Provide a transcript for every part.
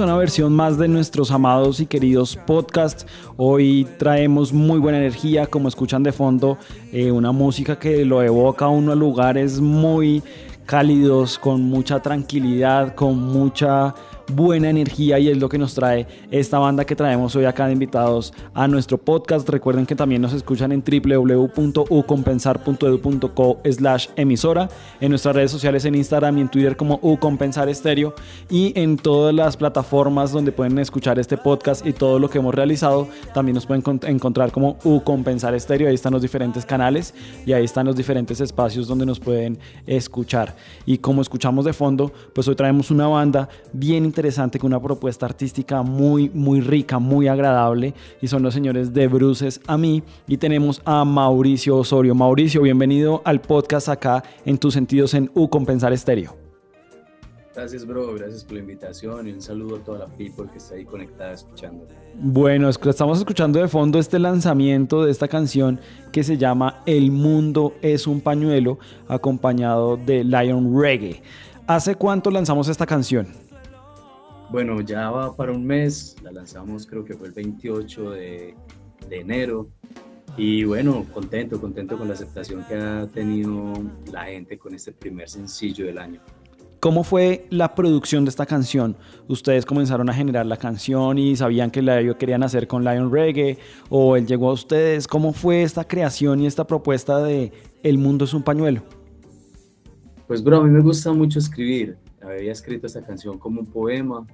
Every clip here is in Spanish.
Una versión más de nuestros amados y queridos podcasts. Hoy traemos muy buena energía, como escuchan de fondo, eh, una música que lo evoca a uno a lugares muy cálidos, con mucha tranquilidad, con mucha buena energía y es lo que nos trae esta banda que traemos hoy acá de invitados a nuestro podcast. Recuerden que también nos escuchan en www.ucompensar.edu.co slash emisora, en nuestras redes sociales en Instagram y en Twitter como Ucompensar Estéreo y en todas las plataformas donde pueden escuchar este podcast y todo lo que hemos realizado. También nos pueden encontrar como Ucompensar Estéreo, ahí están los diferentes canales y ahí están los diferentes espacios donde nos pueden escuchar. Y como escuchamos de fondo, pues hoy traemos una banda bien interesante interesante, con una propuesta artística muy, muy rica, muy agradable. Y son los señores de Bruces a mí. Y tenemos a Mauricio Osorio. Mauricio, bienvenido al podcast acá en tus sentidos en U Compensar Estéreo. Gracias, bro. Gracias por la invitación y un saludo a toda la people que está ahí conectada escuchando. Bueno, estamos escuchando de fondo este lanzamiento de esta canción que se llama El mundo es un pañuelo, acompañado de Lion Reggae. ¿Hace cuánto lanzamos esta canción? Bueno, ya va para un mes, la lanzamos creo que fue el 28 de, enero y bueno, contento, contento con la aceptación que ha tenido la gente con este primer sencillo del año. ¿Cómo fue la producción de esta canción? ¿Ustedes comenzaron a generar la canción y sabían que la querían hacer con Lion Reggae? ¿O él llegó a ustedes? ¿Cómo fue esta creación y esta propuesta de El mundo es un pañuelo? Pues bro, a mí me gusta mucho escribir había escrito esta canción como un poema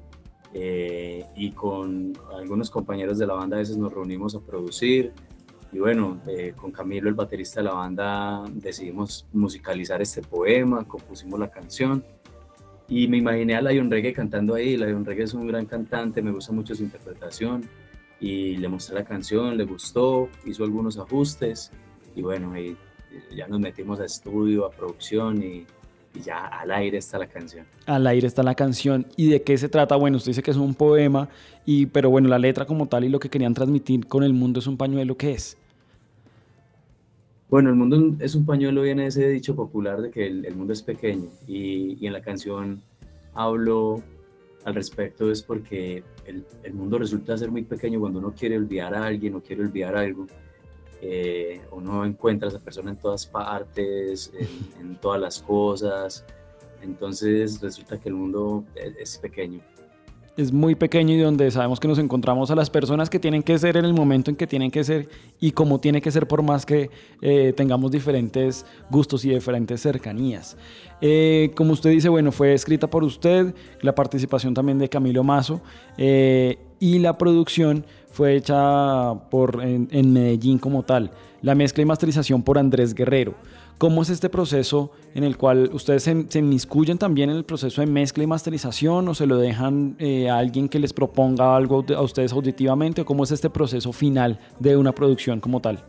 eh, y con algunos compañeros de la banda a veces nos reunimos a producir y bueno, eh, con Camilo, el baterista de la banda, decidimos musicalizar este poema, compusimos la canción y me imaginé a Lion Reggae cantando ahí. Lion Reggae es un gran cantante, me gusta mucho su interpretación y le mostré la canción, le gustó, hizo algunos ajustes y bueno, y ya nos metimos a estudio, a producción y y ya al aire está la canción. Al aire está la canción. ¿Y de qué se trata? Bueno, usted dice que es un poema, y, pero bueno, la letra como tal y lo que querían transmitir con el mundo es un pañuelo, ¿qué es? Bueno, el mundo es un pañuelo, viene ese dicho popular de que el, mundo es pequeño y, y, en la canción hablo al respecto es porque el, el mundo resulta ser muy pequeño cuando uno quiere olvidar a alguien o quiere olvidar algo eh, uno encuentra a esa persona en todas partes, en, todas las cosas, entonces resulta que el mundo es, pequeño es muy pequeño y donde sabemos que nos encontramos a las personas que tienen que ser en el momento en que tienen que ser y como tiene que ser por más que eh, tengamos diferentes gustos y diferentes cercanías. Eh, como usted dice, bueno, fue escrita por usted, la participación también de Camilo Mazo y la producción fue hecha por, en, Medellín como tal. La mezcla y masterización por Andrés Guerrero. ¿Cómo es este proceso en el cual ustedes se, se inmiscuyen también en el proceso de mezcla y masterización o se lo dejan eh, a alguien que les proponga algo a ustedes auditivamente cómo es este proceso final de una producción como tal?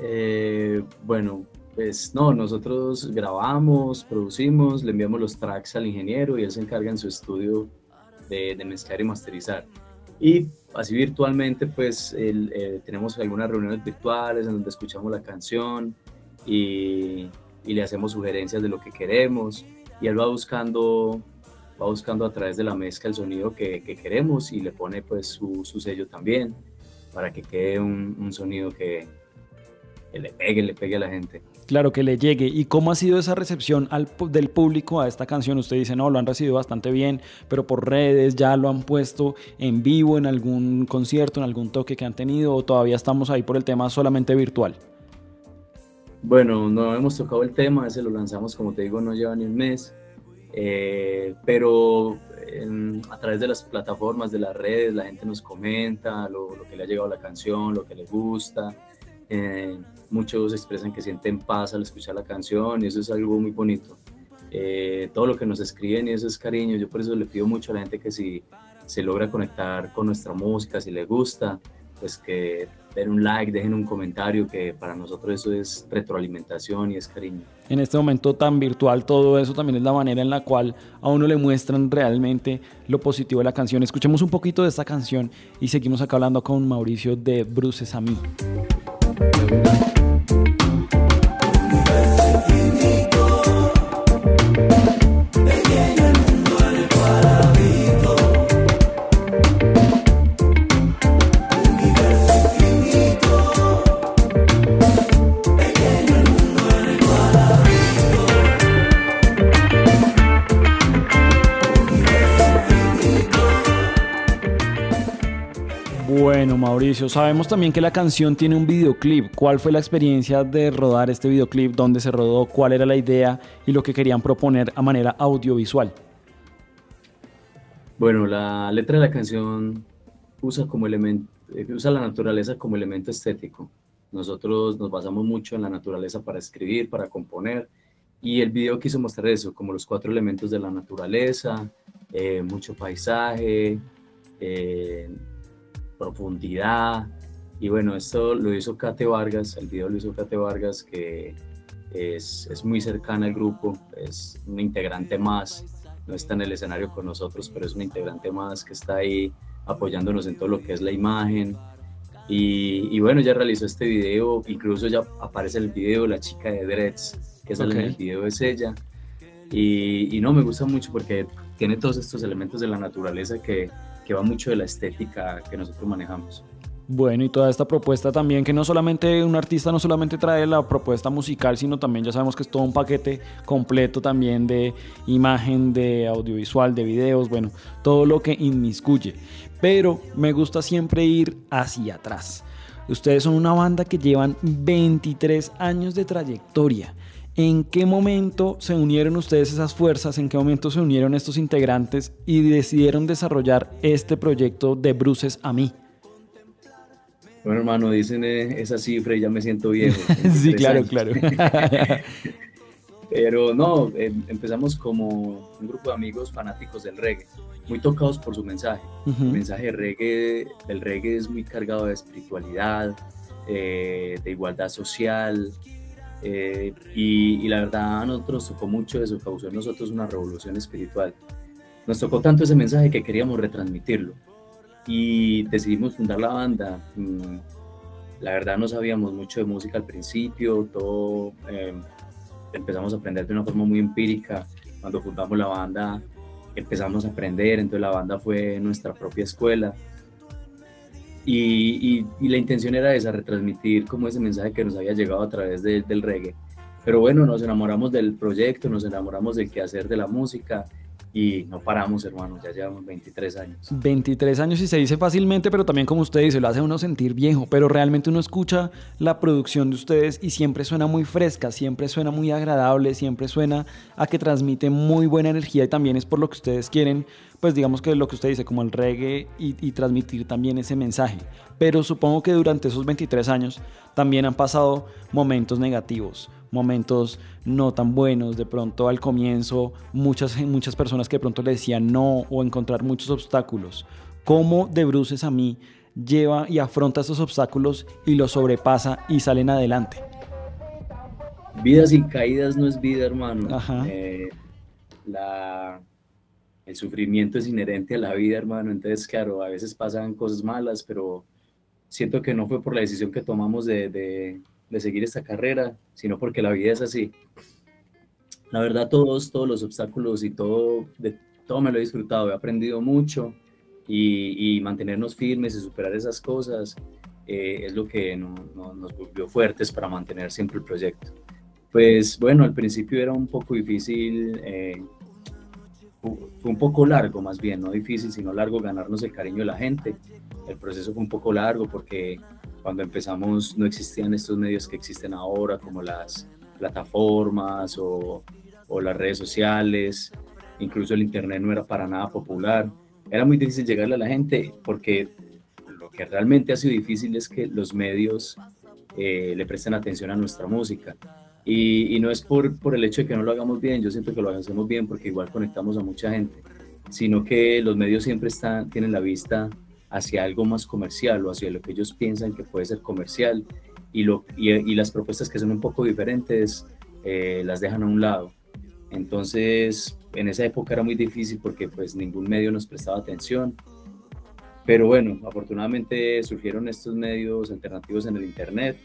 Eh, bueno, pues no, nosotros grabamos, producimos, le enviamos los tracks al ingeniero y él se encarga en su estudio de, de mezclar y masterizar. Y así virtualmente, pues eh, tenemos algunas reuniones virtuales en donde escuchamos la canción y, y, le hacemos sugerencias de lo que queremos y él va buscando, va buscando a través de la mezcla el sonido que, que queremos y le pone pues su, su, sello también para que quede un, un sonido que, que le pegue, le pegue a la gente. Claro, que le llegue. ¿Y cómo ha sido esa recepción al, del público a esta canción? Usted dice, no, lo han recibido bastante bien, pero por redes ya lo han puesto en vivo en algún concierto, en algún toque que han tenido, o todavía estamos ahí por el tema solamente virtual. Bueno, no hemos tocado el tema, ese lo lanzamos, como te digo, no lleva ni un mes, eh, pero a través de las plataformas, de las redes, la gente nos comenta lo, que le ha llegado a la canción, lo que le gusta. Eh, muchos expresan que sienten paz al escuchar la canción y eso es algo muy bonito. Eh, todo lo que nos escriben y eso es cariño. Yo por eso le pido mucho a la gente que si se logra conectar con nuestra música, si le gusta, pues que den un like, dejen un comentario, que para nosotros eso es retroalimentación y es cariño. En este momento tan virtual, todo eso también es la manera en la cual a uno le muestran realmente lo positivo de la canción. Escuchemos un poquito de esta canción y seguimos acá hablando con Mauricio de Bruces a mí. Thank you. Bueno, Mauricio, sabemos también que la canción tiene un videoclip. ¿Cuál fue la experiencia de rodar este videoclip? ¿Dónde se rodó? ¿Cuál era la idea y lo que querían proponer a manera audiovisual? Bueno, la letra de la canción usa, como elemento, eh, usa la naturaleza como elemento estético. Nosotros nos basamos mucho en la naturaleza para escribir, para componer, y el video quiso mostrar eso, como los cuatro elementos de la naturaleza, eh, mucho paisaje, eh, profundidad. Y bueno, esto lo hizo Kate Vargas, el video lo hizo Kate Vargas, que es, es muy cercana al grupo, es un integrante más, no está en el escenario con nosotros, pero es un integrante más que está ahí apoyándonos en todo lo que es la imagen. Y, y bueno, ya realizó este video, incluso ya aparece el video, la chica de Dreads, que sale en el video es ella. Y, y, no, me gusta mucho porque tiene todos estos elementos de la naturaleza que, que va mucho de la estética que nosotros manejamos. Bueno, y toda esta propuesta también, que no solamente un artista no solamente trae la propuesta musical, sino también ya sabemos que es todo un paquete completo también de imagen, de audiovisual, de videos, bueno, todo lo que inmiscuye. Pero me gusta siempre ir hacia atrás. Ustedes son una banda que llevan 23 años de trayectoria. ¿En qué momento se unieron ustedes esas fuerzas? ¿En qué momento se unieron estos integrantes y decidieron desarrollar este proyecto de Bruces a mí? Bueno, hermano, dicen eh, esa cifra y ya me siento viejo. sí, claro, claro. Pero no, em, empezamos como un grupo de amigos fanáticos del reggae, muy tocados por su mensaje. El mensaje reggae, del reggae es muy cargado de espiritualidad, eh, de igualdad social, eh, y, la verdad a nosotros tocó mucho eso, causó en nosotros una revolución espiritual. Nos tocó tanto ese mensaje que queríamos retransmitirlo y decidimos fundar la banda. Mm, la verdad no sabíamos mucho de música al principio, todo eh, empezamos a aprender de una forma muy empírica. Cuando fundamos la banda empezamos a aprender, entonces la banda fue nuestra propia escuela y, la intención era esa, retransmitir como ese mensaje que nos había llegado a través del reggae. Pero bueno, nos enamoramos del proyecto, nos enamoramos del quehacer de la música y no paramos, hermanos, ya llevamos 23 años. 23 años y se dice fácilmente, pero también como usted dice, lo hace uno sentir viejo, pero realmente uno escucha la producción de ustedes y siempre suena muy fresca, siempre suena muy agradable, siempre suena a que transmite muy buena energía y también es por lo que ustedes quieren pues digamos que lo que usted dice, como el reggae y, transmitir también ese mensaje. Pero supongo que durante esos 23 años también han pasado momentos negativos, momentos no tan buenos, de pronto al comienzo muchas, muchas personas que de pronto le decían no o encontrar muchos obstáculos. ¿Cómo de bruces a mí lleva y afronta esos obstáculos y los sobrepasa y salen adelante? Vida sin caídas no es vida, hermano. Eh, la el sufrimiento es inherente a la vida, hermano. Entonces, claro, a veces pasan cosas malas, pero siento que no fue por la decisión que tomamos de, de, seguir esta carrera, sino porque la vida es así. La verdad, todos, todos los obstáculos y todo, de, todo me lo he disfrutado, he aprendido mucho y, mantenernos firmes y superar esas cosas eh, es lo que nos volvió fuertes para mantener siempre el proyecto. Pues bueno, al principio era un poco difícil. Eh, fue un poco largo más bien, no difícil, sino largo ganarnos el cariño de la gente. El proceso fue un poco largo porque cuando empezamos no existían estos medios que existen ahora, como las plataformas o, las redes sociales, incluso el Internet no era para nada popular. Era muy difícil llegarle a la gente porque lo que realmente ha sido difícil es que los medios eh, le presten atención a nuestra música. Y, y, no es por, por el hecho de que no lo hagamos bien, yo siento que lo hacemos bien porque igual conectamos a mucha gente, sino que los medios siempre están, tienen la vista hacia algo más comercial o hacia lo que ellos piensan que puede ser comercial y, lo, y, y las propuestas que son un poco diferentes eh, las dejan a un lado. Entonces, en esa época era muy difícil porque pues ningún medio nos prestaba atención. Pero bueno, afortunadamente surgieron estos medios alternativos en el Internet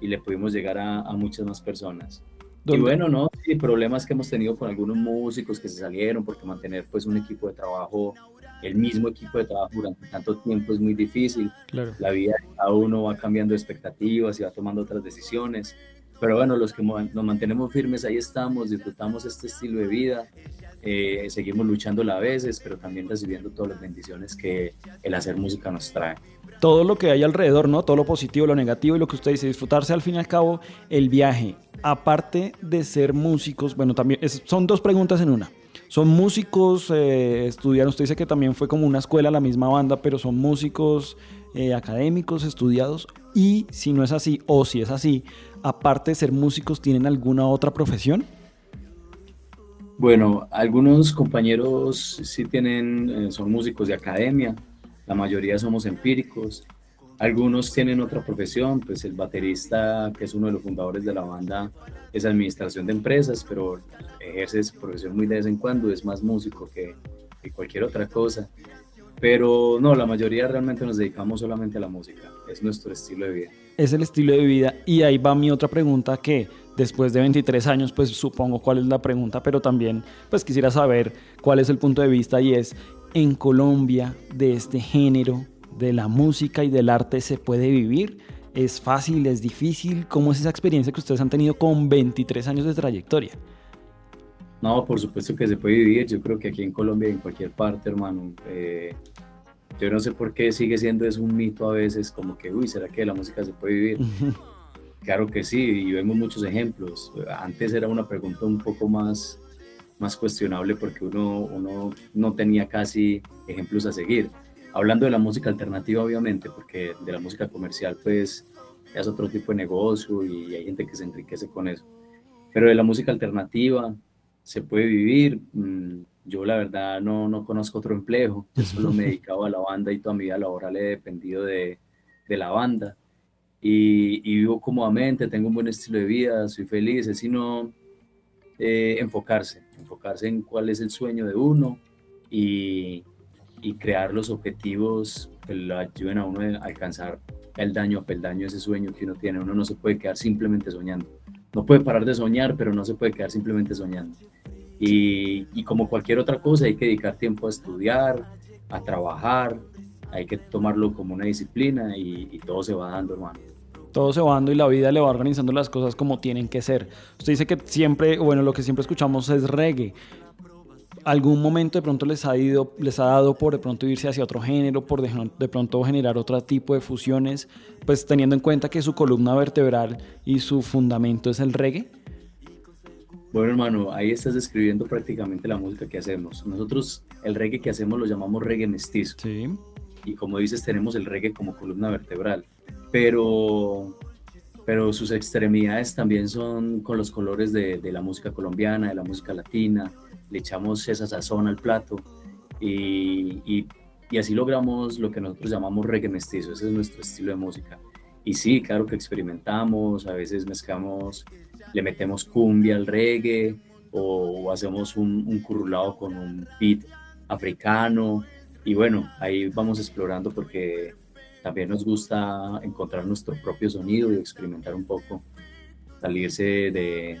y le pudimos llegar a, a muchas más personas. Y bueno, ¿no? Sí, problemas que hemos tenido con algunos músicos que se salieron porque mantener pues un equipo de trabajo, el mismo equipo de trabajo durante tanto tiempo es muy difícil. Claro. La vida de cada uno va cambiando expectativas y va tomando otras decisiones. Pero bueno, los que nos mantenemos firmes, ahí estamos, disfrutamos este estilo de vida, eh, seguimos luchando a veces, pero también recibiendo todas las bendiciones que el hacer música nos trae. Todo lo que hay alrededor, ¿no? Todo lo positivo, lo negativo y lo que usted dice, disfrutarse al fin y al cabo el viaje. Aparte de ser músicos, bueno, también es, son dos preguntas en una. Son músicos, eh, estudiaron, usted dice que también fue como una escuela la misma banda, pero son músicos eh, académicos, estudiados. Y si no es así, o si es así, aparte de ser músicos, ¿tienen alguna otra profesión? Bueno, algunos compañeros sí tienen, eh, son músicos de academia, la mayoría somos empíricos, algunos tienen otra profesión, pues el baterista, que es uno de los fundadores de la banda, es administración de empresas, pero ejerce su profesión muy de vez en cuando, es más músico que, que cualquier otra cosa. Pero no, la mayoría realmente nos dedicamos solamente a la música, es nuestro estilo de vida. Es el estilo de vida y ahí va mi otra pregunta que después de 23 años pues supongo cuál es la pregunta, pero también pues quisiera saber cuál es el punto de vista y es en Colombia de este género, de la música y del arte se puede vivir. ¿Es fácil? ¿Es difícil? ¿Cómo es esa experiencia que ustedes han tenido con 23 años de trayectoria? No, por supuesto que se puede vivir. Yo creo que aquí en Colombia, en cualquier parte, hermano. Eh, yo no sé por qué sigue siendo eso un mito a veces, como que, uy, ¿será que la música se puede vivir? claro que sí, y vemos muchos ejemplos. Antes era una pregunta un poco más, más cuestionable porque uno, uno no tenía casi ejemplos a seguir. Hablando de la música alternativa, obviamente, porque de la música comercial, pues, es otro tipo de negocio y hay gente que se enriquece con eso. Pero de la música alternativa, se puede vivir. Mm, yo la verdad no, no conozco otro empleo, yo solo me dedicaba a la banda y toda mi vida laboral he dependido de, de la banda. Y, y, vivo cómodamente, tengo un buen estilo de vida, soy feliz, es sino eh, enfocarse, enfocarse en cuál es el sueño de uno y, y crear los objetivos que lo ayuden a uno a alcanzar el daño a peldaño ese sueño que uno tiene. Uno no se puede quedar simplemente soñando. No puede parar de soñar, pero no se puede quedar simplemente soñando. Y, y, como cualquier otra cosa, hay que dedicar tiempo a estudiar, a trabajar, hay que tomarlo como una disciplina y, y, todo se va dando, hermano. Todo se va dando y la vida le va organizando las cosas como tienen que ser. Usted dice que siempre, bueno, lo que siempre escuchamos es reggae. ¿Algún momento de pronto les ha, ido, les ha dado por de pronto irse hacia otro género, por de, de pronto generar otro tipo de fusiones, pues teniendo en cuenta que su columna vertebral y su fundamento es el reggae? Bueno, hermano, ahí estás describiendo prácticamente la música que hacemos. Nosotros el reggae que hacemos lo llamamos reggae mestizo. Sí. Y como dices, tenemos el reggae como columna vertebral. Pero, pero sus extremidades también son con los colores de, de la música colombiana, de la música latina. Le echamos esa sazón al plato y, y, y así logramos lo que nosotros llamamos reggae mestizo. Ese es nuestro estilo de música. Y sí, claro que experimentamos, a veces mezclamos le metemos cumbia al reggae o, hacemos un, un, currulado con un beat africano y bueno, ahí vamos explorando porque también nos gusta encontrar nuestro propio sonido y experimentar un poco, salirse de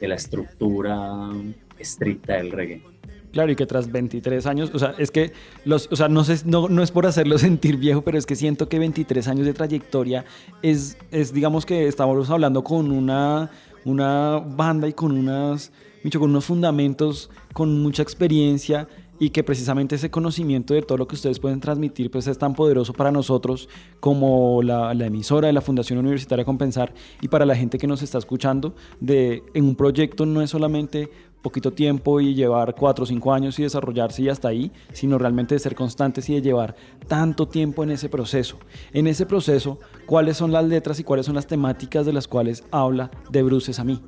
la estructura estricta del reggae. Claro, y que tras 23 años, o sea, es que, los, o sea, no, sé, no, no es por hacerlo sentir viejo, pero es que siento que 23 años de trayectoria es, es digamos que estamos hablando con una, una banda y con, unas, con unos fundamentos, con mucha experiencia y que precisamente ese conocimiento de todo lo que ustedes pueden transmitir pues es tan poderoso para nosotros como la, la emisora de la Fundación Universitaria Compensar y para la gente que nos está escuchando de en un proyecto no es solamente poquito tiempo y llevar cuatro o cinco años y desarrollarse y hasta ahí, sino realmente de ser constantes y de llevar tanto tiempo en ese proceso. En ese proceso, ¿cuáles son las letras y cuáles son las temáticas de las cuales habla de Bruces a mí?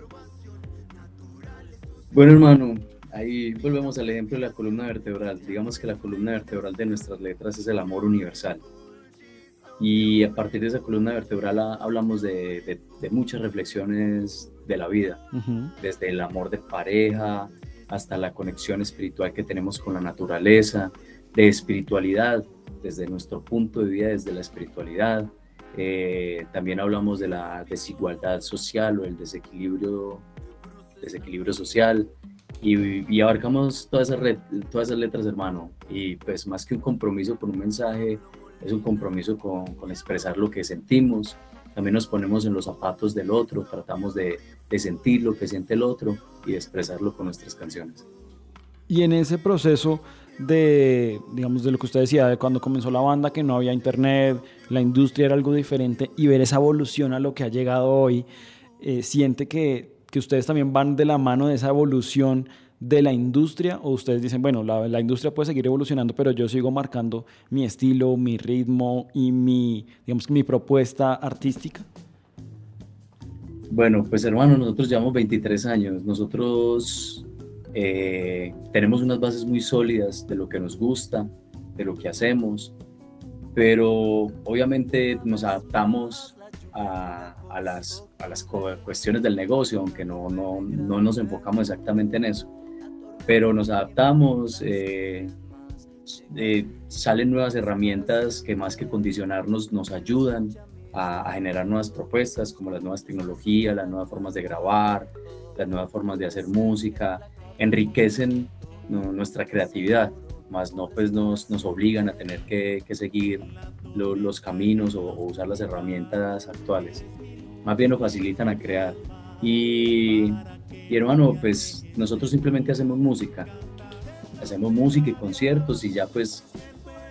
Bueno, hermano, ahí volvemos al ejemplo de la columna vertebral. Digamos que la columna vertebral de nuestras letras es el amor universal. Y a partir de esa columna vertebral hablamos de, muchas reflexiones de la vida, desde el amor de pareja hasta la conexión espiritual que tenemos con la naturaleza, de espiritualidad, desde nuestro punto de vida, desde la espiritualidad. Eh, también hablamos de la desigualdad social o el desequilibrio, desequilibrio social y, abarcamos todas esas, todas esas letras, hermano. Y pues más que un compromiso por un mensaje, es un compromiso con, con, expresar lo que sentimos. También nos ponemos en los zapatos del otro, tratamos de, de sentir lo que siente el otro y de expresarlo con nuestras canciones. Y en ese proceso de, digamos, de lo que usted decía, de cuando comenzó la banda, que no había internet, la industria era algo diferente, y ver esa evolución a lo que ha llegado hoy, eh, siente que, que ustedes también van de la mano de esa evolución de la industria o ustedes dicen, bueno, la, industria puede seguir evolucionando, pero yo sigo marcando mi estilo, mi ritmo y mi, digamos, mi propuesta artística? Bueno, pues hermano, nosotros llevamos 23 años, nosotros eh, tenemos unas bases muy sólidas de lo que nos gusta, de lo que hacemos, pero obviamente nos adaptamos a, a las, a las cuestiones del negocio, aunque no, no, no nos enfocamos exactamente en eso pero nos adaptamos, eh, eh, salen nuevas herramientas que más que condicionarnos nos ayudan a, generar nuevas propuestas como las nuevas tecnologías, las nuevas formas de grabar, las nuevas formas de hacer música, enriquecen nuestra creatividad, más no pues nos, nos obligan a tener que, que seguir los caminos o, o usar las herramientas actuales, más bien nos facilitan a crear. Y y hermano, pues nosotros simplemente hacemos música, hacemos música y conciertos y ya pues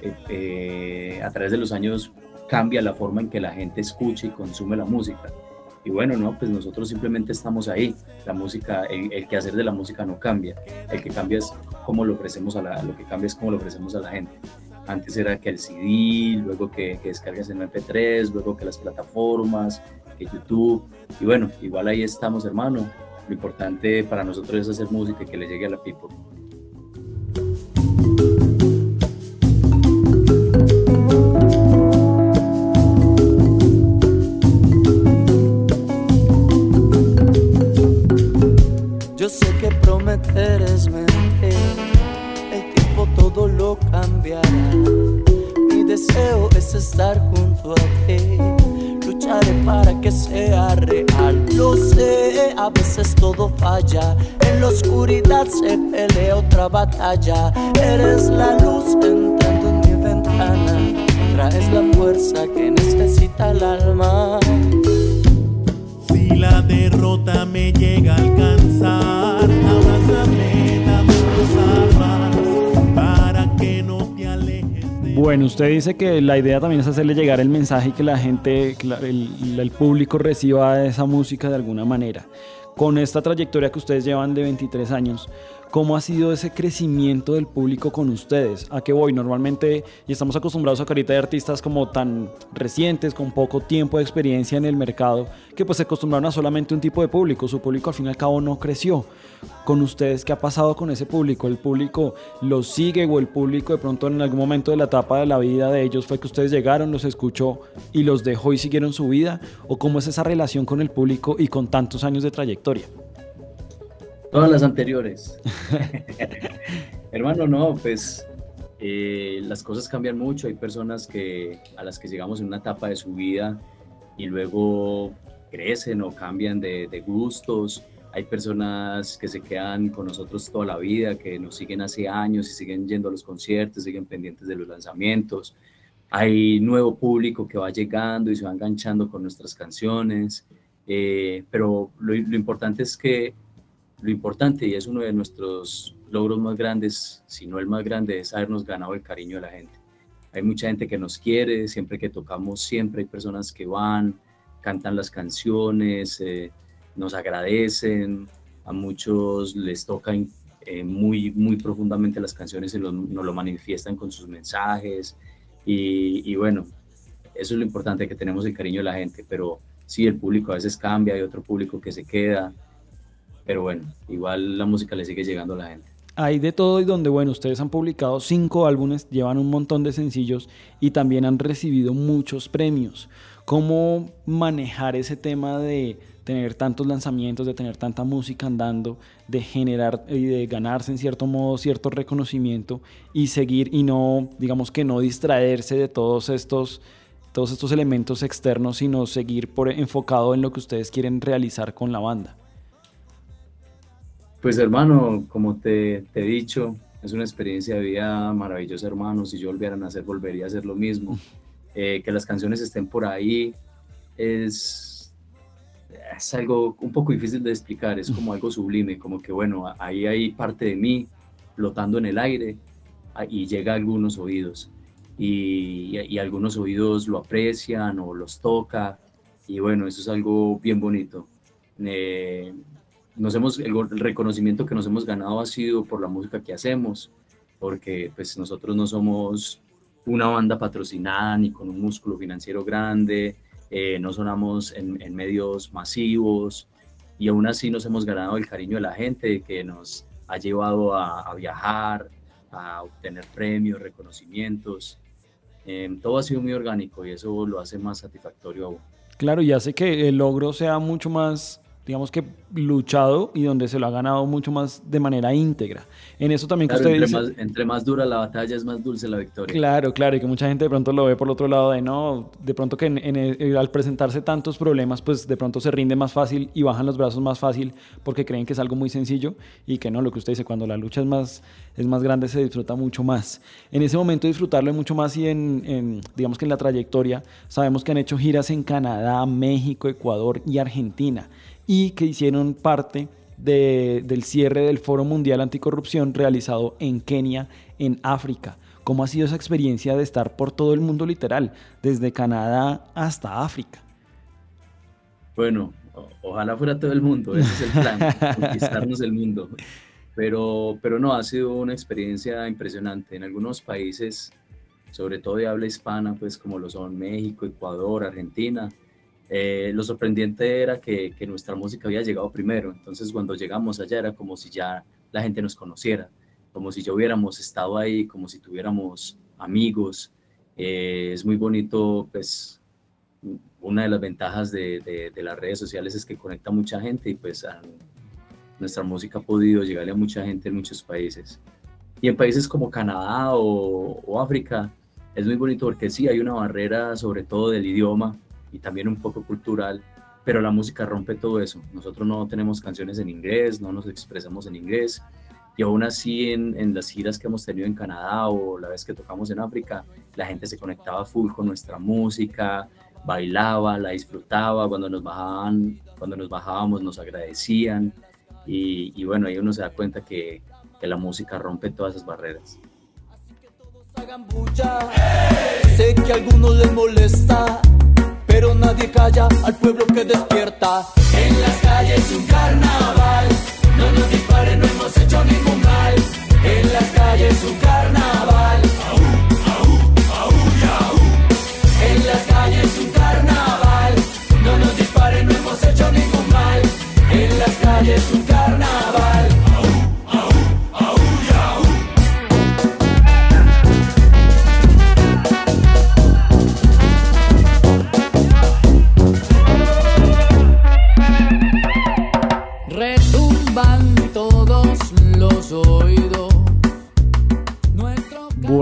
eh, eh, a través de los años cambia la forma en que la gente escucha y consume la música. Y bueno, no, pues nosotros simplemente estamos ahí. La música, el, el que hacer de la música no cambia. El que cambia es cómo lo ofrecemos a la, lo que cambia es cómo lo ofrecemos a la gente. Antes era que el CD, luego que, que descargas en MP3, luego que las plataformas, que YouTube. Y bueno, igual ahí estamos, hermano, lo importante para nosotros es hacer música y que le llegue a la people. Yo sé que prometer es mentir, el tiempo todo lo cambiará. Mi deseo es estar junto a ti para que sea real. Lo sé, a veces todo falla. En la oscuridad se pelea otra batalla. Eres la luz entrando en mi ventana. Traes la fuerza que necesita el alma. Bueno, usted dice que la idea también es hacerle llegar el mensaje y que la gente, el, público reciba esa música de alguna manera. Con esta trayectoria que ustedes llevan de 23 años, ¿Cómo ha sido ese crecimiento del público con ustedes? ¿A qué voy? Normalmente, y estamos acostumbrados a carita de artistas como tan recientes, con poco tiempo de experiencia en el mercado, que pues se acostumbraron a solamente un tipo de público. Su público al fin y al cabo no creció. Con ustedes, ¿qué ha pasado con ese público? ¿El público los sigue o el público de pronto en algún momento de la etapa de la vida de ellos fue que ustedes llegaron, los escuchó y los dejó y siguieron su vida? ¿O cómo es esa relación con el público y con tantos años de trayectoria? Todas las anteriores. Hermano, no, pues eh, las cosas cambian mucho. Hay personas que, a las que llegamos en una etapa de su vida y luego crecen o cambian de, de gustos. Hay personas que se quedan con nosotros toda la vida, que nos siguen hace años y siguen yendo a los conciertos, siguen pendientes de los lanzamientos. Hay nuevo público que va llegando y se va enganchando con nuestras canciones. Eh, pero lo, lo importante es que lo importante y es uno de nuestros logros más grandes, si no el más grande, es habernos ganado el cariño de la gente. Hay mucha gente que nos quiere, siempre que tocamos, siempre hay personas que van, cantan las canciones, eh, nos agradecen, a muchos les tocan eh, muy, muy profundamente las canciones y nos lo manifiestan con sus mensajes. Y, y, bueno, eso es lo importante, que tenemos el cariño de la gente, pero sí, el público a veces cambia, hay otro público que se queda, pero bueno, igual la música le sigue llegando a la gente. Hay de todo y donde, bueno, ustedes han publicado cinco álbumes, llevan un montón de sencillos y también han recibido muchos premios. ¿Cómo manejar ese tema de tener tantos lanzamientos, de tener tanta música andando, de generar y de ganarse en cierto modo cierto reconocimiento y seguir y no, digamos que no distraerse de todos estos todos estos elementos externos, sino seguir por enfocado en lo que ustedes quieren realizar con la banda. Pues hermano, como te, he dicho, es una experiencia de vida maravillosa, hermano. Si yo volviera a nacer, volvería a hacer lo mismo. Eh, que las canciones estén por ahí es, es algo un poco difícil de explicar, es como algo sublime, como que bueno, ahí hay parte de mí flotando en el aire y llega a algunos oídos y, algunos oídos lo aprecian o los toca y bueno, eso es algo bien bonito. Eh, nos hemos, el, reconocimiento que nos hemos ganado ha sido por la música que hacemos, porque pues nosotros no somos una banda patrocinada ni con un músculo financiero grande, eh, no sonamos en, medios masivos y aún así nos hemos ganado el cariño de la gente que nos ha llevado a, viajar, a obtener premios, reconocimientos. Eh, todo ha sido muy orgánico y eso lo hace más satisfactorio aún. Claro, y hace que el logro sea mucho más digamos que luchado y donde se lo ha ganado mucho más de manera íntegra. En eso también que usted entre dice... Más, entre más dura la batalla es más dulce la victoria. Claro, claro, y que mucha gente de pronto lo ve por el otro lado de no, de pronto que en, al presentarse tantos problemas, pues de pronto se rinde más fácil y bajan los brazos más fácil porque creen que es algo muy sencillo y que no, lo que usted dice, cuando la lucha es más, es más grande se disfruta mucho más. En ese momento disfrutarlo mucho más y en, en, digamos que en la trayectoria, sabemos que han hecho giras en Canadá, México, Ecuador y Argentina y que hicieron parte del cierre del Foro Mundial Anticorrupción realizado en Kenia, en África. ¿Cómo ha sido esa experiencia de estar por todo el mundo literal, desde Canadá hasta África? Bueno, ojalá fuera todo el mundo, ese es el plan, conquistarnos el mundo. Pero, pero no, ha sido una experiencia impresionante. En algunos países, sobre todo de habla hispana, pues como lo son México, Ecuador, Argentina, eh, lo sorprendente era que, nuestra música había llegado primero, entonces cuando llegamos allá era como si ya la gente nos conociera, como si ya hubiéramos estado ahí, como si tuviéramos amigos. Eh, es muy bonito, pues una de las ventajas de, las redes sociales es que conecta a mucha gente y pues nuestra música ha podido llegarle a mucha gente en muchos países. Y en países como Canadá o, o África es muy bonito porque sí hay una barrera sobre todo del idioma, y también un poco cultural, pero la música rompe todo eso. Nosotros no tenemos canciones en inglés, no nos expresamos en inglés, y aún así en, las giras que hemos tenido en Canadá o la vez que tocamos en África, la gente se conectaba full con nuestra música, bailaba, la disfrutaba, cuando nos bajaban, cuando nos bajábamos nos agradecían, y, y bueno, ahí uno se da cuenta que, que la música rompe todas esas barreras. Sé que a algunos les molesta pero nadie calla al pueblo que despierta. En las calles un carnaval, no nos disparen, no hemos hecho ningún mal. En las calles un carnaval. En las calles un carnaval, no nos disparen, no hemos hecho ningún mal. En las calles un carnaval.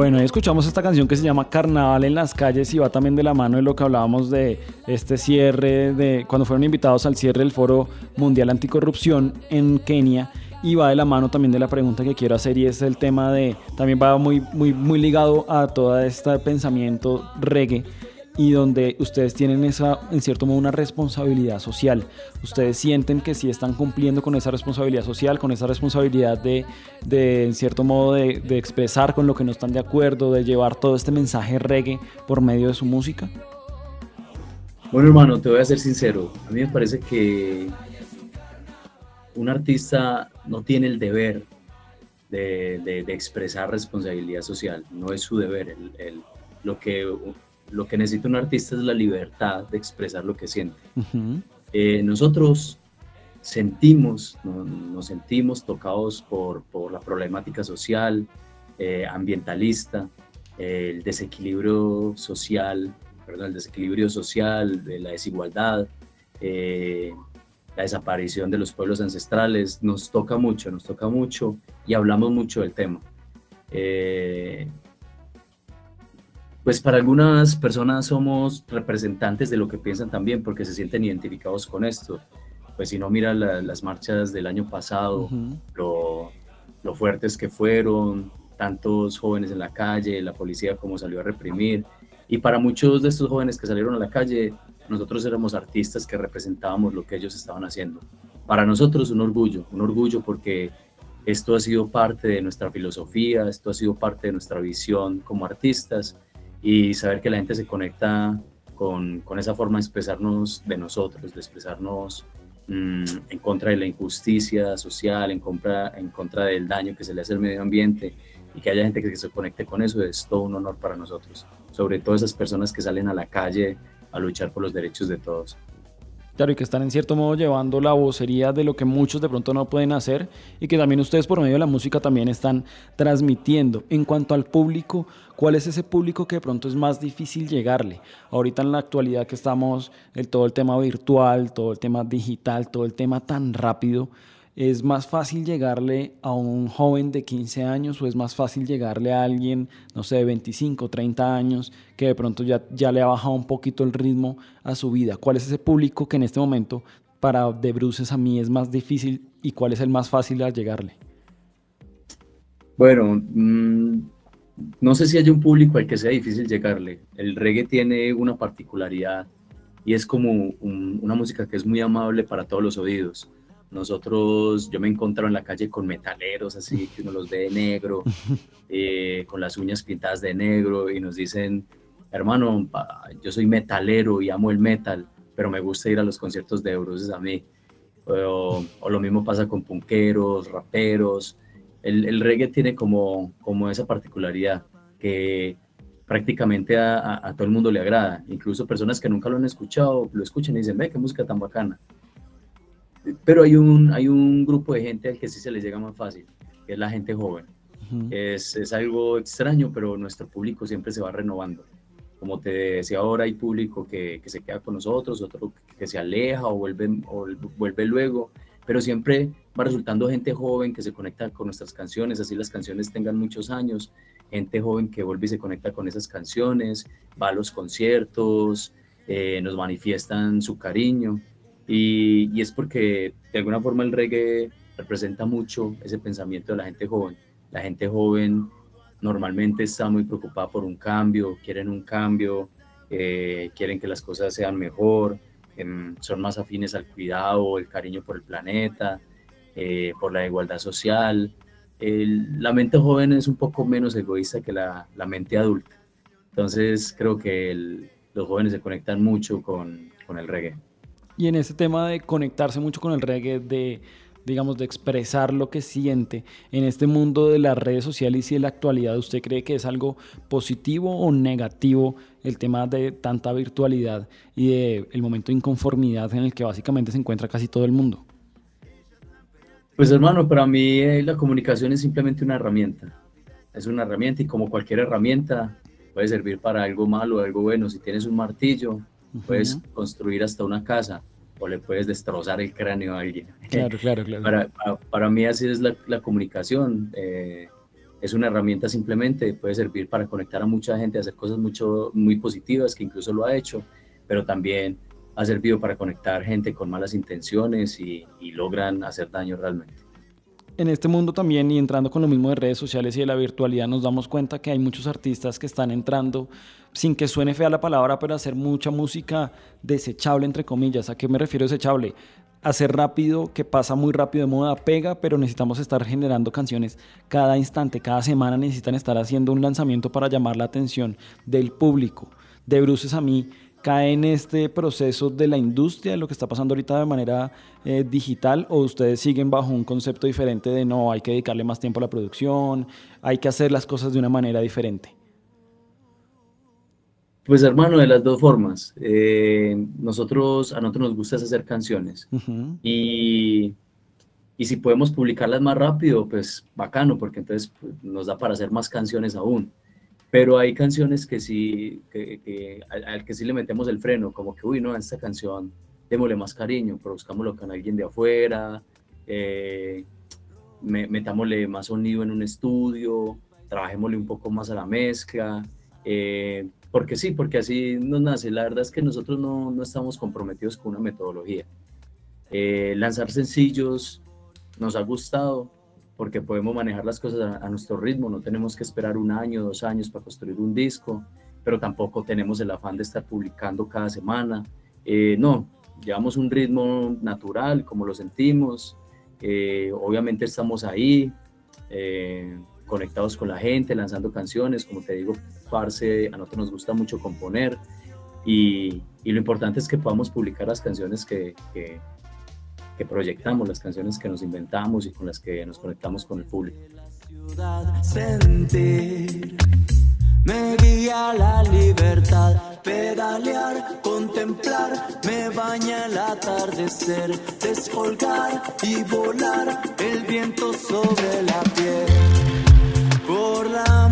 Bueno, ahí escuchamos esta canción que se llama Carnaval en las calles y va también de la mano de lo que hablábamos de este cierre, de cuando fueron invitados al cierre del Foro Mundial Anticorrupción en Kenia y va de la mano también de la pregunta que quiero hacer y es el tema de, también va muy, muy, muy ligado a todo este pensamiento reggae y donde ustedes tienen esa, en cierto modo, una responsabilidad social. Ustedes sienten que sí están cumpliendo con esa responsabilidad social, con esa responsabilidad de, de en cierto modo, de, de expresar con lo que no están de acuerdo, de llevar todo este mensaje reggae por medio de su música. Bueno, hermano, te voy a ser sincero. A mí me parece que un artista no tiene el deber de, de- expresar responsabilidad social. No es su deber. El- lo, que, lo que necesita un artista es la libertad de expresar lo que siente. Ujú. Eh, nosotros sentimos, no- nos sentimos tocados por, por la problemática social, eh, ambientalista, eh, el desequilibrio social, perdón, el desequilibrio social, de la desigualdad, eh, la desaparición de los pueblos ancestrales, nos toca mucho, nos toca mucho y hablamos mucho del tema. Pues para algunas personas somos representantes de lo que piensan también porque se sienten identificados con esto. Pues si no mira la- las marchas del año pasado, Ujú. lo, lo fuertes que fueron, tantos jóvenes en la calle, la policía como salió a reprimir. Y para muchos de estos jóvenes que salieron a la calle, nosotros éramos artistas que representábamos lo que ellos estaban haciendo. Para nosotros un orgullo, un orgullo porque esto ha sido parte de nuestra filosofía, esto ha sido parte de nuestra visión como artistas y saber que la gente se conecta con, con esa forma de expresarnos de nosotros, de expresarnos mm, en contra de la injusticia social, en contra, en contra del daño que se le hace al medio ambiente y que haya gente que se conecte con eso es todo un honor para nosotros, sobre todo esas personas que salen a la calle a luchar por los derechos de todos. Claro, y que están en cierto modo llevando la vocería de lo que muchos de pronto no pueden hacer y que también ustedes por medio de la música también están transmitiendo. En cuanto al público, ¿cuál es ese público que de pronto es más difícil llegarle? Ahorita en la actualidad que estamos, el, todo el tema virtual, todo el tema digital, todo el tema tan rápido, ¿es más fácil llegarle a un joven de 15 años o es más fácil llegarle a alguien, no sé, de 25, 30 años, que de pronto ya, ya le ha bajado un poquito el ritmo a su vida? ¿Cuál es ese público que en este momento para De Bruces a mí es más difícil y cuál es el más fácil a llegarle? Bueno, mm, no sé si hay un público al que sea difícil llegarle. El reggae tiene una particularidad y es como un- una música que es muy amable para todos los oídos. Nosotros, yo me he encontrado en la calle con metaleros, así que uno los ve de negro, eh, con las uñas pintadas de negro y nos dicen, hermano, yo soy metalero y amo el metal, pero me gusta ir a los conciertos de Bruces a mí. O, o lo mismo pasa con punqueros, raperos. El, el reggae tiene como, como esa particularidad que prácticamente a, a- a todo el mundo le agrada. Incluso personas que nunca lo han escuchado, lo escuchan y dicen, ve, qué música tan bacana. Pero hay un, hay un grupo de gente al que sí se les llega más fácil, que es la gente joven. Ujú. Es, es algo extraño, pero nuestro público siempre se va renovando. Como te decía ahora, hay público que, que se queda con nosotros, otro que se aleja o vuelve, o vuelve luego, pero siempre va resultando gente joven que se conecta con nuestras canciones, así las canciones tengan muchos años, gente joven que vuelve y se conecta con esas canciones, va a los conciertos, eh, nos manifiestan su cariño y, y es porque de alguna forma el reggae representa mucho ese pensamiento de la gente joven. La gente joven normalmente está muy preocupada por un cambio, quieren un cambio, eh, quieren que las cosas sean mejor, em, son más afines al cuidado, el cariño por el planeta, eh, por la igualdad social. El- la mente joven es un poco menos egoísta que la, la mente adulta. Entonces creo que el- los jóvenes se conectan mucho con, con el reggae. Y en ese tema de conectarse mucho con el reggae, de digamos, de expresar lo que siente en este mundo de las redes sociales y de la actualidad, ¿usted cree que es algo positivo o negativo el tema de tanta virtualidad y de el momento de inconformidad en el que básicamente se encuentra casi todo el mundo? Pues hermano, para mí eh, la comunicación es simplemente una herramienta. Es una herramienta y como cualquier herramienta puede servir para algo malo o algo bueno. Si tienes un martillo, puedes construir hasta una casa o le puedes destrozar el cráneo a alguien. Claro, claro, claro. Para, para, para mí así es la, la comunicación. eh, es una herramienta simplemente, puede servir para conectar a mucha gente, hacer cosas mucho, muy positivas, que incluso lo ha hecho, pero también ha servido para conectar gente con malas intenciones y, y logran hacer daño realmente. En este mundo también y entrando con lo mismo de redes sociales y de la virtualidad nos damos cuenta que hay muchos artistas que están entrando sin que suene fea la palabra, pero hacer mucha música desechable entre comillas. ¿A qué me refiero desechable? Hacer rápido, que pasa muy rápido de moda, pega, pero necesitamos estar generando canciones cada instante, cada semana necesitan estar haciendo un lanzamiento para llamar la atención del público. De Bruces a mí cae en este proceso de la industria, lo que está pasando ahorita de manera eh, digital, o ustedes siguen bajo un concepto diferente de no, hay que dedicarle más tiempo a la producción, hay que hacer las cosas de una manera diferente? Pues hermano, de las dos formas. Eh, nosotros, a nosotros nos gusta hacer canciones y, y, si podemos publicarlas más rápido, pues bacano, porque entonces pues, nos da para hacer más canciones aún pero hay canciones que sí, que, al, que sí le metemos el freno, como que, uy, no, a esta canción démosle más cariño, produzcámoslo con alguien de afuera, eh, metámosle más sonido en un estudio, trabajémosle un poco más a la mezcla, eh, porque sí, porque así nos nace. La verdad es que nosotros no, no estamos comprometidos con una metodología. Eh, lanzar sencillos nos ha gustado, porque podemos manejar las cosas a, nuestro ritmo, no tenemos que esperar un año, dos años para construir un disco, pero tampoco tenemos el afán de estar publicando cada semana. Eh, no, llevamos un ritmo natural, como lo sentimos, eh, obviamente estamos ahí, eh, conectados con la gente, lanzando canciones, como te digo, Parce, a nosotros nos gusta mucho componer y, y lo importante es que podamos publicar las canciones que, que, que proyectamos, las canciones que nos inventamos y con las que nos conectamos con el público. Sentir, me guía la libertad, pedalear, contemplar, me baña el atardecer, descolgar y volar, el viento sobre la piel, por la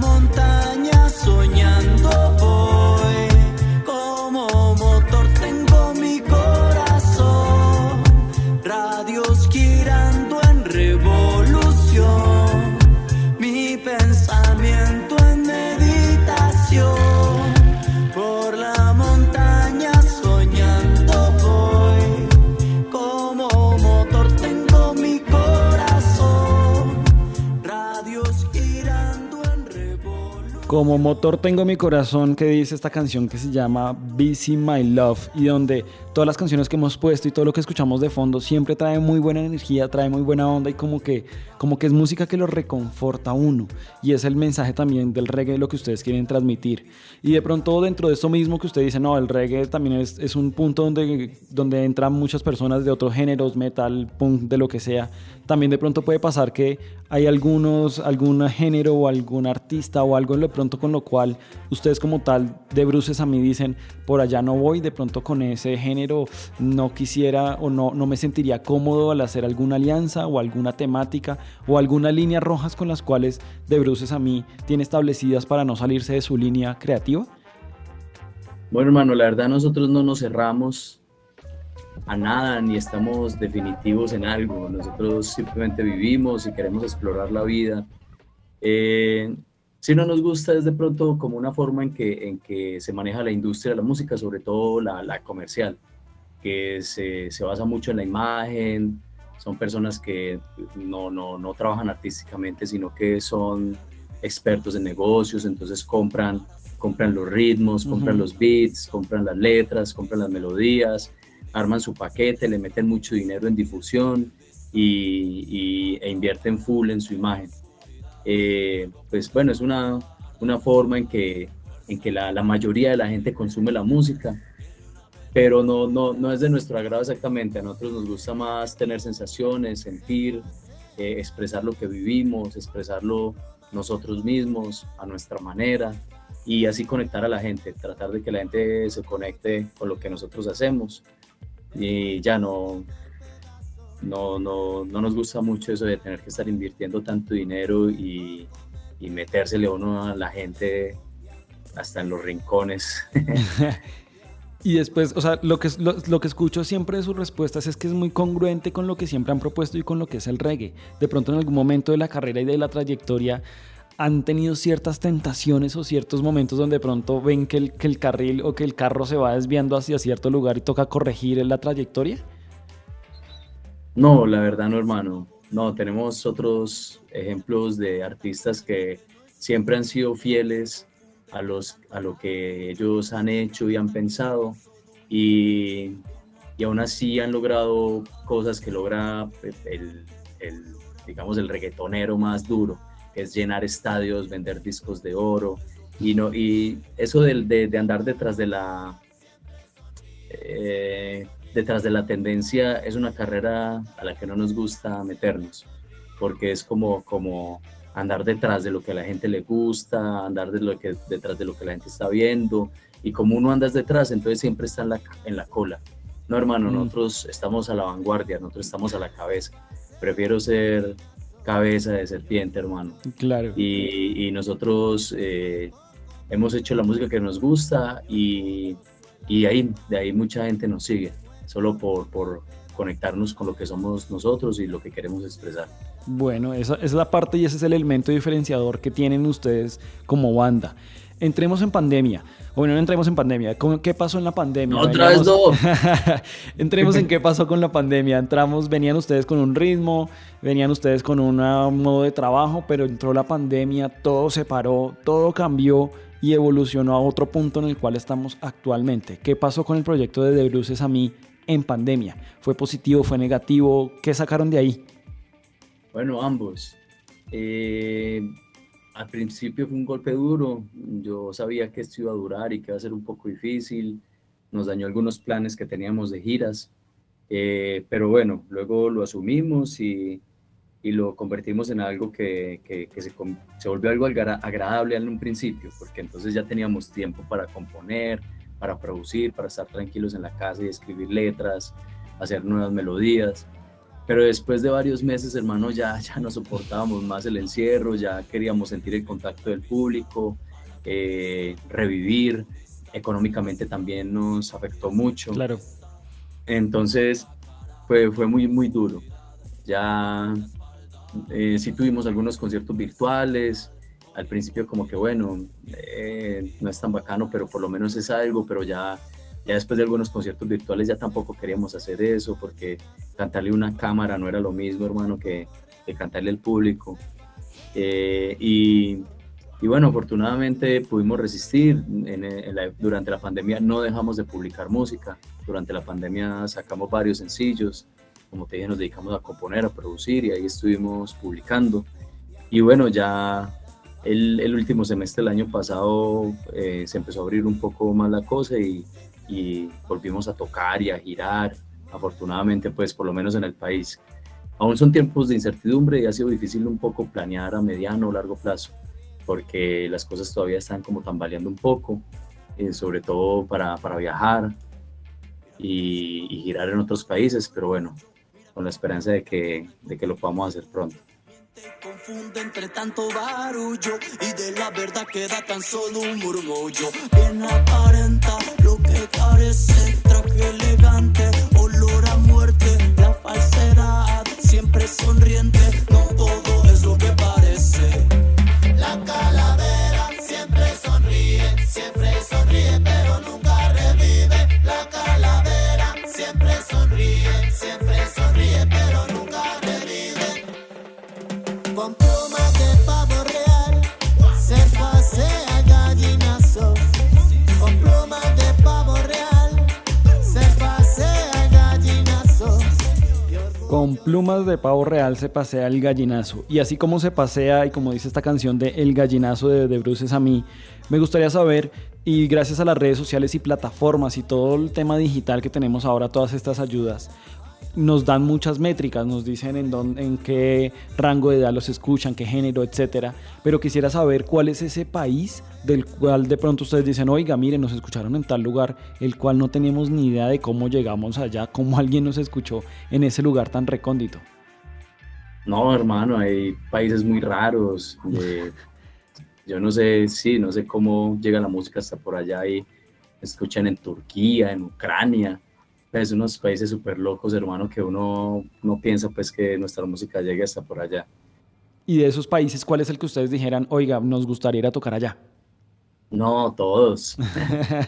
Como motor tengo mi corazón que dice esta canción que se llama Busy My Love y donde todas las canciones que hemos puesto y todo lo que escuchamos de fondo siempre trae muy buena energía, trae muy buena onda y como que, como que es música que lo reconforta a uno y es el mensaje también del reggae lo que ustedes quieren transmitir. Y de pronto dentro de esto mismo que usted dice, no, el reggae también es, es un punto donde, donde entran muchas personas de otros géneros, metal, punk, de lo que sea. También de pronto puede pasar que hay algunos, algún género o algún artista o algo de pronto con lo cual ustedes como tal de bruces a mí dicen, por allá no voy, de pronto con ese género no quisiera o no, no me sentiría cómodo al hacer alguna alianza o alguna temática o algunas líneas rojas con las cuales de bruces a mí tiene establecidas para no salirse de su línea creativa? Bueno, hermano, la verdad nosotros no nos cerramos a nada ni estamos definitivos en algo. Nosotros simplemente vivimos y queremos explorar la vida. Eh, si no nos gusta es de pronto como una forma en que, en que se maneja la industria de la música, sobre todo la, la comercial, que se, se, basa mucho en la imagen, son personas que no, no, no trabajan artísticamente, sino que son expertos en negocios, entonces compran, compran los ritmos, compran los beats, compran las letras, compran las melodías, arman su paquete, le meten mucho dinero en difusión y, e invierten full en su imagen. Eh, pues bueno, es una, una, forma en que, en que la, la, mayoría de la gente consume la música, pero no, no, no, es de nuestro agrado exactamente. A nosotros nos gusta más tener sensaciones, sentir, eh, expresar lo que vivimos, expresarlo nosotros mismos a nuestra manera y así conectar a la gente, tratar de que la gente se conecte con lo que nosotros hacemos y ya no, no, no, no nos gusta mucho eso de tener que estar invirtiendo tanto dinero y, y metérsele uno a la gente hasta en los rincones. Y después, o sea, lo que, lo, lo, que escucho siempre de sus respuestas es que es muy congruente con lo que siempre han propuesto y con lo que es el reggae. De pronto en algún momento de la carrera y de la trayectoria han tenido ciertas tentaciones o ciertos momentos donde de pronto ven que el, que el carril o que el carro se va desviando hacia cierto lugar y toca corregir la trayectoria? No, la verdad no, hermano. no, tenemos otros ejemplos de artistas que siempre han sido fieles a, los, a lo que ellos han hecho y han pensado y, y aún así han logrado cosas que logra el, el, digamos, el reggaetonero más duro, que es llenar estadios, vender discos de oro y, no, y eso de, de, andar detrás de la... Eh, detrás de la tendencia es una carrera a la que no nos gusta meternos, porque es como, como andar detrás de lo que a la gente le gusta, andar de lo que, detrás de lo que la gente está viendo, y como uno anda detrás, entonces siempre está en la, en la cola. No, hermano, mm. nosotros estamos a la vanguardia, nosotros estamos a la cabeza. Prefiero ser cabeza de serpiente, hermano. Claro. Y, y nosotros eh, hemos hecho la música que nos gusta y, y ahí, de ahí mucha gente nos sigue, solo por, por conectarnos con lo que somos nosotros y lo que queremos expresar. Bueno, esa, es la parte y ese es el elemento diferenciador que tienen ustedes como banda. Entremos en pandemia. Bueno, no entremos en pandemia. ¿Qué pasó en la pandemia? Otra vez no. entremos en qué pasó con la pandemia. Entramos, venían ustedes con un ritmo, venían ustedes con un modo de trabajo, pero entró la pandemia, todo se paró, todo cambió y evolucionó a otro punto en el cual estamos actualmente. ¿Qué pasó con el proyecto de De Bruces a mí en pandemia? ¿Fue positivo, fue negativo? ¿Qué sacaron de ahí? Bueno, ambos. Eh, al principio fue un golpe duro. Yo sabía que esto iba a durar y que iba a ser un poco difícil. Nos dañó algunos planes que teníamos de giras. Eh, pero bueno, luego lo asumimos y, y lo convertimos en algo que, que, se, se, volvió algo agradable en un principio, porque entonces ya teníamos tiempo para componer, para producir, para estar tranquilos en la casa y escribir letras, hacer nuevas melodías. Pero después de varios meses, hermano, ya, ya no soportábamos más el encierro, ya queríamos sentir el contacto del público, eh, revivir. Económicamente también nos afectó mucho. Claro. Entonces, fue, fue muy, muy duro. Ya eh, sí tuvimos algunos conciertos virtuales. Al principio como que bueno, eh, no es tan bacano, pero por lo menos es algo, pero ya, ya después de algunos conciertos virtuales ya tampoco queríamos hacer eso, porque cantarle una cámara no era lo mismo, hermano, que, cantarle al público. Eh, y, y, bueno, afortunadamente pudimos resistir. durante la pandemia no dejamos de publicar música. Durante la pandemia sacamos varios sencillos como te dije, nos dedicamos a componer, a producir y ahí estuvimos publicando. Y bueno, ya el, el último semestre del año pasado eh, se empezó a abrir un poco más la cosa y, y, volvimos a tocar y a girar, afortunadamente pues por lo menos en el país. Aún son tiempos de incertidumbre y ha sido difícil un poco planear a mediano o largo plazo, porque las cosas todavía están como tambaleando un poco, eh, sobre todo para, para viajar y, y girar en otros países, pero bueno, con la esperanza de que, de que lo podamos hacer pronto. Confunde entre tanto barullo y de la verdad queda tan solo un murmullo. Bien aparenta lo que parece, traje elegante, olor a muerte, la falsedad siempre sonriente, no todo Con plumas de pavo real se pasea el gallinazo. Y así como se pasea, y como dice esta canción de El gallinazo de, de Bruces a mí, me gustaría saber, y gracias a las redes sociales y plataformas y todo el tema digital que tenemos ahora, todas estas ayudas, nos dan muchas métricas, nos dicen en, dónde, en qué rango de edad los escuchan, qué género, etcétera. Pero quisiera saber cuál es ese país del cual de pronto ustedes dicen, oiga, miren, nos escucharon en tal lugar, el cual no teníamos ni idea de cómo llegamos allá, cómo alguien nos escuchó en ese lugar tan recóndito. No, hermano, hay países muy raros. yo no sé, sí, no sé cómo llega la música hasta por allá y escuchan en Turquía, en Ucrania es unos países súper locos, hermano, que uno no piensa pues que nuestra música llegue hasta por allá. Y de esos países, ¿cuál es el que ustedes dijeran, oiga, nos gustaría ir a tocar allá? No, todos.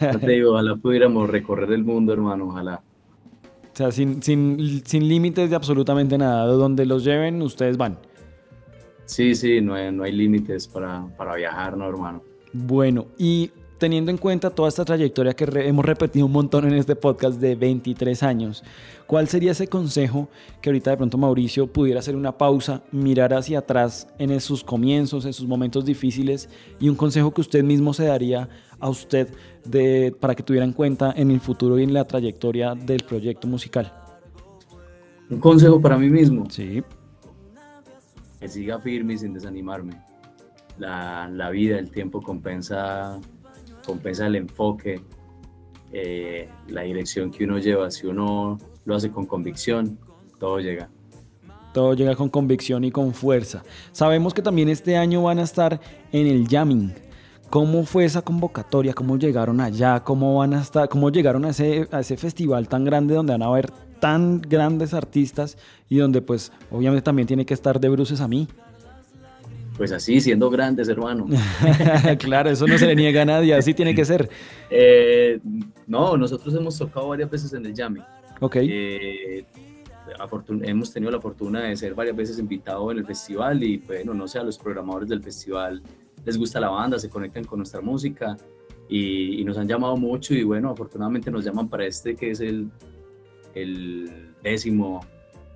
no te digo, ojalá pudiéramos recorrer el mundo, hermano, ojalá. O sea, sin, sin, sin límites de absolutamente nada. De donde los lleven, ustedes van. Sí, sí, no hay, no hay límites para, para viajar, no, hermano. Bueno, y teniendo en cuenta toda esta trayectoria que re- hemos repetido un montón en este podcast de 23 años, ¿cuál sería ese consejo que ahorita de pronto Mauricio pudiera hacer una pausa, mirar hacia atrás en sus comienzos, en sus momentos difíciles y un consejo que usted mismo se daría a usted de, para que tuviera en cuenta en el futuro y en la trayectoria del proyecto musical? Un consejo para mí mismo, Sí, que siga firme y sin desanimarme. La, la vida, el tiempo compensa, compensa el enfoque, eh, la dirección que uno lleva. Si uno lo hace con convicción, todo llega. todo llega con convicción y con fuerza. Sabemos que también este año van a estar en el jamming. ¿Cómo fue esa convocatoria? ¿Cómo llegaron allá? ¿Cómo van a estar? ¿Cómo llegaron a ese, a ese festival tan grande donde van a haber tan grandes artistas y donde pues obviamente también tiene que estar de bruces a mí? Pues así, siendo grandes, hermano. claro, eso no se le niega a nadie, así tiene que ser. Eh, no, nosotros hemos tocado varias veces en el Yami. Ok, Eh, hemos tenido la fortuna de ser varias veces invitados en el festival y bueno, no sé, a los programadores del festival les gusta la banda, se conectan con nuestra música y, y nos han llamado mucho y bueno, afortunadamente nos llaman para este que es el, el décimo,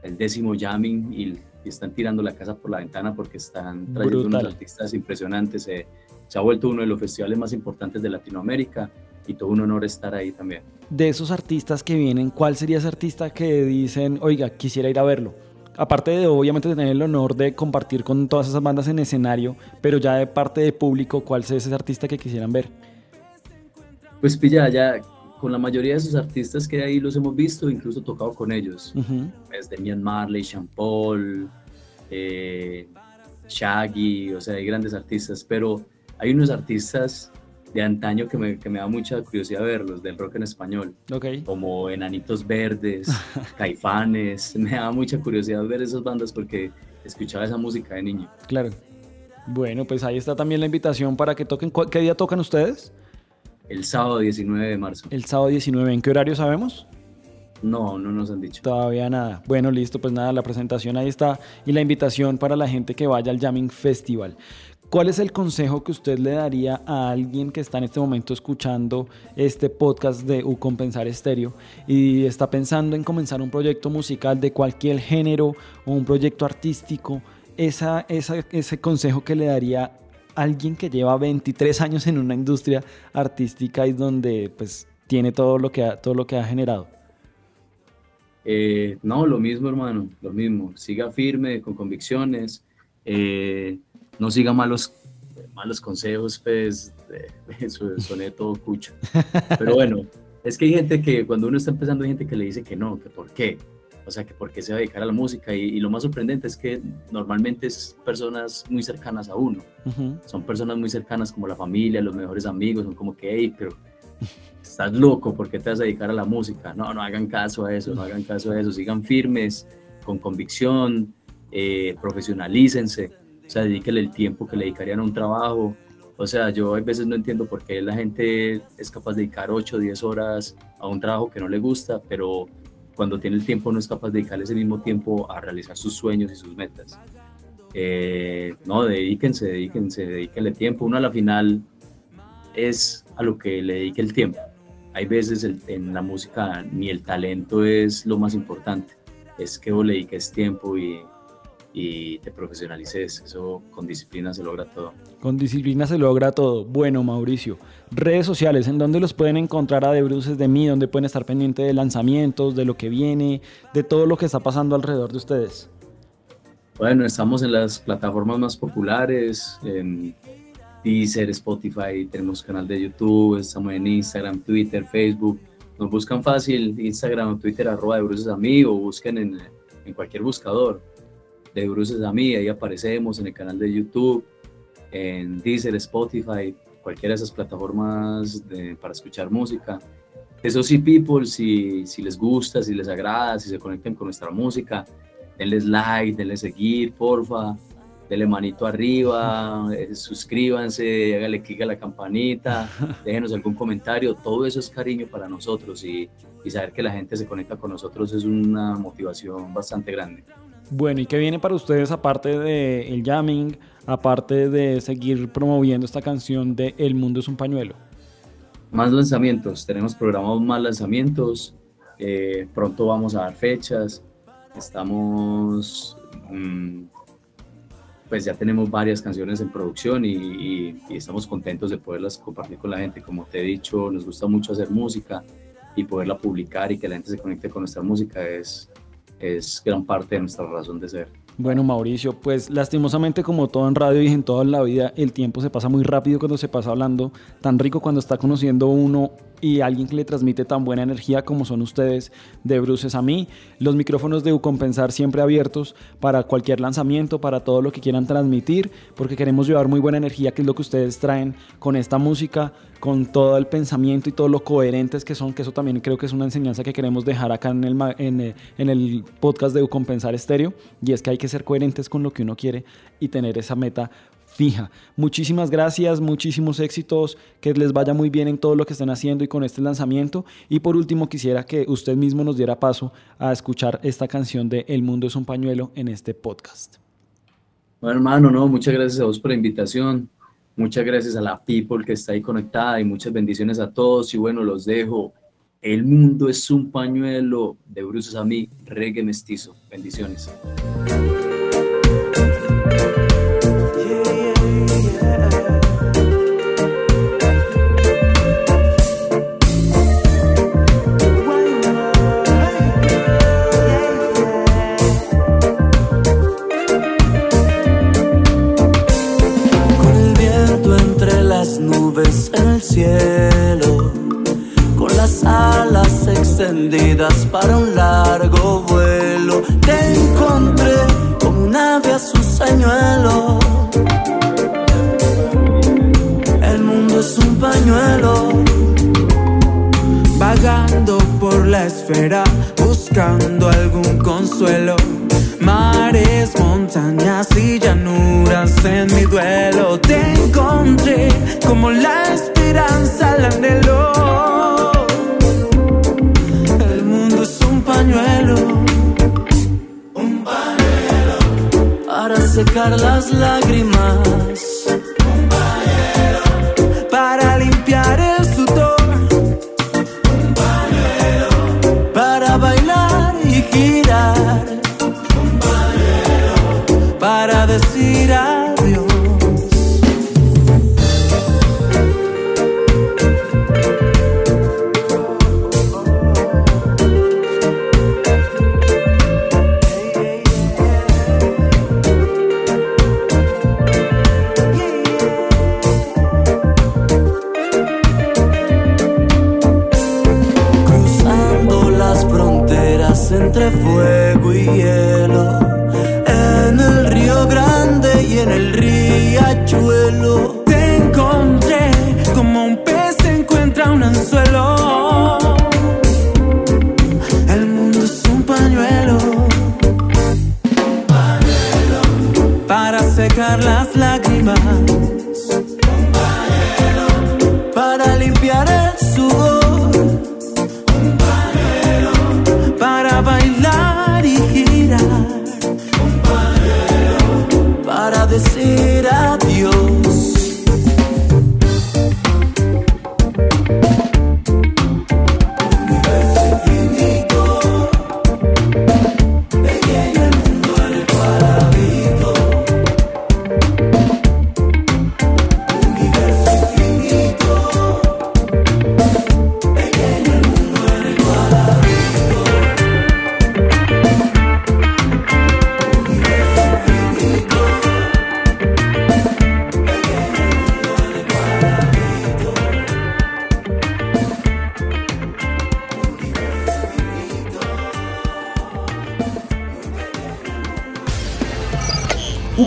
el décimo jamming y, y están tirando la casa por la ventana porque están trayendo Brutal. unos artistas impresionantes. Se, se ha vuelto uno de los festivales más importantes de Latinoamérica y todo un honor estar ahí también. de esos artistas que vienen, ¿cuál sería ese artista que dicen, oiga, quisiera ir a verlo? Aparte de obviamente tener el honor de compartir con todas esas bandas en escenario, pero ya de parte de público, ¿cuál es ese artista que quisieran ver? Pues pilla, ya con la mayoría de esos artistas que ahí los hemos visto, incluso tocado con ellos. Ujú. Es Demian Marley, Sean Paul, eh, Shaggy, o sea, hay grandes artistas, pero hay unos artistas de antaño que me, que me da mucha curiosidad verlos, del rock en español, Ok. como Enanitos Verdes, Caifanes, me da mucha curiosidad ver esas bandas porque escuchaba esa música de niño. Claro. Bueno, pues ahí está también la invitación para que toquen. ¿Cu- ¿Qué día tocan ustedes? El sábado 19 de marzo. El sábado 19. ¿En qué horario sabemos? No, no nos han dicho. Todavía nada. Bueno, listo, pues nada, la presentación ahí está y la invitación para la gente que vaya al Jamming Festival. ¿Cuál es el consejo que usted le daría a alguien que está en este momento escuchando este podcast de U Compensar Estéreo y está pensando en comenzar un proyecto musical de cualquier género o un proyecto artístico? Esa, esa- ese consejo que le daría a alguien que lleva 23 años en una industria artística y donde pues tiene todo lo que ha, todo lo que ha generado. Eh, no, lo mismo, hermano, lo mismo. Siga firme, con convicciones. eh, no siga malos, malos consejos, pues, eh, soné todo cucho. Pero bueno, es que hay gente que cuando uno está empezando, hay gente que le dice que no, que por qué. O sea, que por qué se va a dedicar a la música. Y, y lo más sorprendente es que normalmente es personas muy cercanas a uno. Ujú. Son personas muy cercanas como la familia, los mejores amigos. Son como que, hey, pero estás loco, ¿por qué te vas a dedicar a la música? No, no hagan caso a eso, no hagan caso a eso, sigan firmes, con convicción, eh, profesionalícense, o sea, dedíquenle el tiempo que le dedicarían a un trabajo. O sea, yo a veces no entiendo por qué la gente es capaz de dedicar 8 o 10 horas a un trabajo que no le gusta, pero cuando tiene el tiempo no es capaz de dedicarle ese mismo tiempo a realizar sus sueños y sus metas. Eh, no, dedíquense, dedíquense, dedíquenle tiempo. Uno a la final es a lo que le dedique el tiempo. Hay veces el- en la música ni el talento es lo más importante, es que vos le dediques tiempo y, y te profesionalices. Eso con disciplina se logra todo. Con disciplina se logra todo. Bueno, Mauricio, redes sociales, ¿en dónde los pueden encontrar a De Bruces de mí? ¿Dónde pueden estar pendientes de lanzamientos, de lo que viene, de todo lo que está pasando alrededor de ustedes? Bueno, estamos en las plataformas más populares, en Deezer, Spotify, tenemos canal de YouTube, estamos en Instagram, Twitter, Facebook. Nos buscan fácil, Instagram o Twitter, arroba de Bruces a mí, o busquen en, en cualquier buscador de Bruces a mí, ahí aparecemos en el canal de YouTube, en Deezer, Spotify, cualquiera de esas plataformas de- para escuchar música. Eso sí, people, si, si les gusta, si les agrada, si se conectan con nuestra música, denles like, denles seguir, porfa. dele manito arriba, eh, suscríbanse, hágale clic a la campanita, déjenos algún comentario, todo eso es cariño para nosotros y, y saber que la gente se conecta con nosotros es una motivación bastante grande. Bueno, ¿y qué viene para ustedes aparte del el jamming, aparte de seguir promoviendo esta canción de El mundo es un pañuelo? Más lanzamientos, tenemos programados más lanzamientos, eh, pronto vamos a dar fechas, estamos, mm, pues ya tenemos varias canciones en producción y, y, y estamos contentos de poderlas compartir con la gente. Como te he dicho, nos gusta mucho hacer música y poderla publicar y que la gente se conecte con nuestra música es, es gran parte de nuestra razón de ser. Bueno, Mauricio, pues lastimosamente como todo en radio y en toda la vida, el tiempo se pasa muy rápido cuando se pasa hablando, tan rico cuando está conociendo uno y alguien que le transmite tan buena energía como son ustedes de Bruces a mí. Los micrófonos de Ucompensar siempre abiertos para cualquier lanzamiento, para todo lo que quieran transmitir, porque queremos llevar muy buena energía, que es lo que ustedes traen con esta música, con todo el pensamiento y todo lo coherentes que son, que eso también creo que es una enseñanza que queremos dejar acá en el, en el, en el podcast de Ucompensar Estéreo, y es que hay que ser coherentes con lo que uno quiere y tener esa meta fija. Muchísimas gracias, muchísimos éxitos, que les vaya muy bien en todo lo que estén haciendo y con este lanzamiento. Y por último, quisiera que usted mismo nos diera paso a escuchar esta canción de El mundo es un pañuelo en este podcast. Bueno, hermano, no, muchas gracias a vos por la invitación. Muchas gracias a la people que está ahí conectada y muchas bendiciones a todos. Y bueno, los dejo. El mundo es un pañuelo de Bruces a mí, reggae mestizo. Bendiciones. Entre fuego y hielo.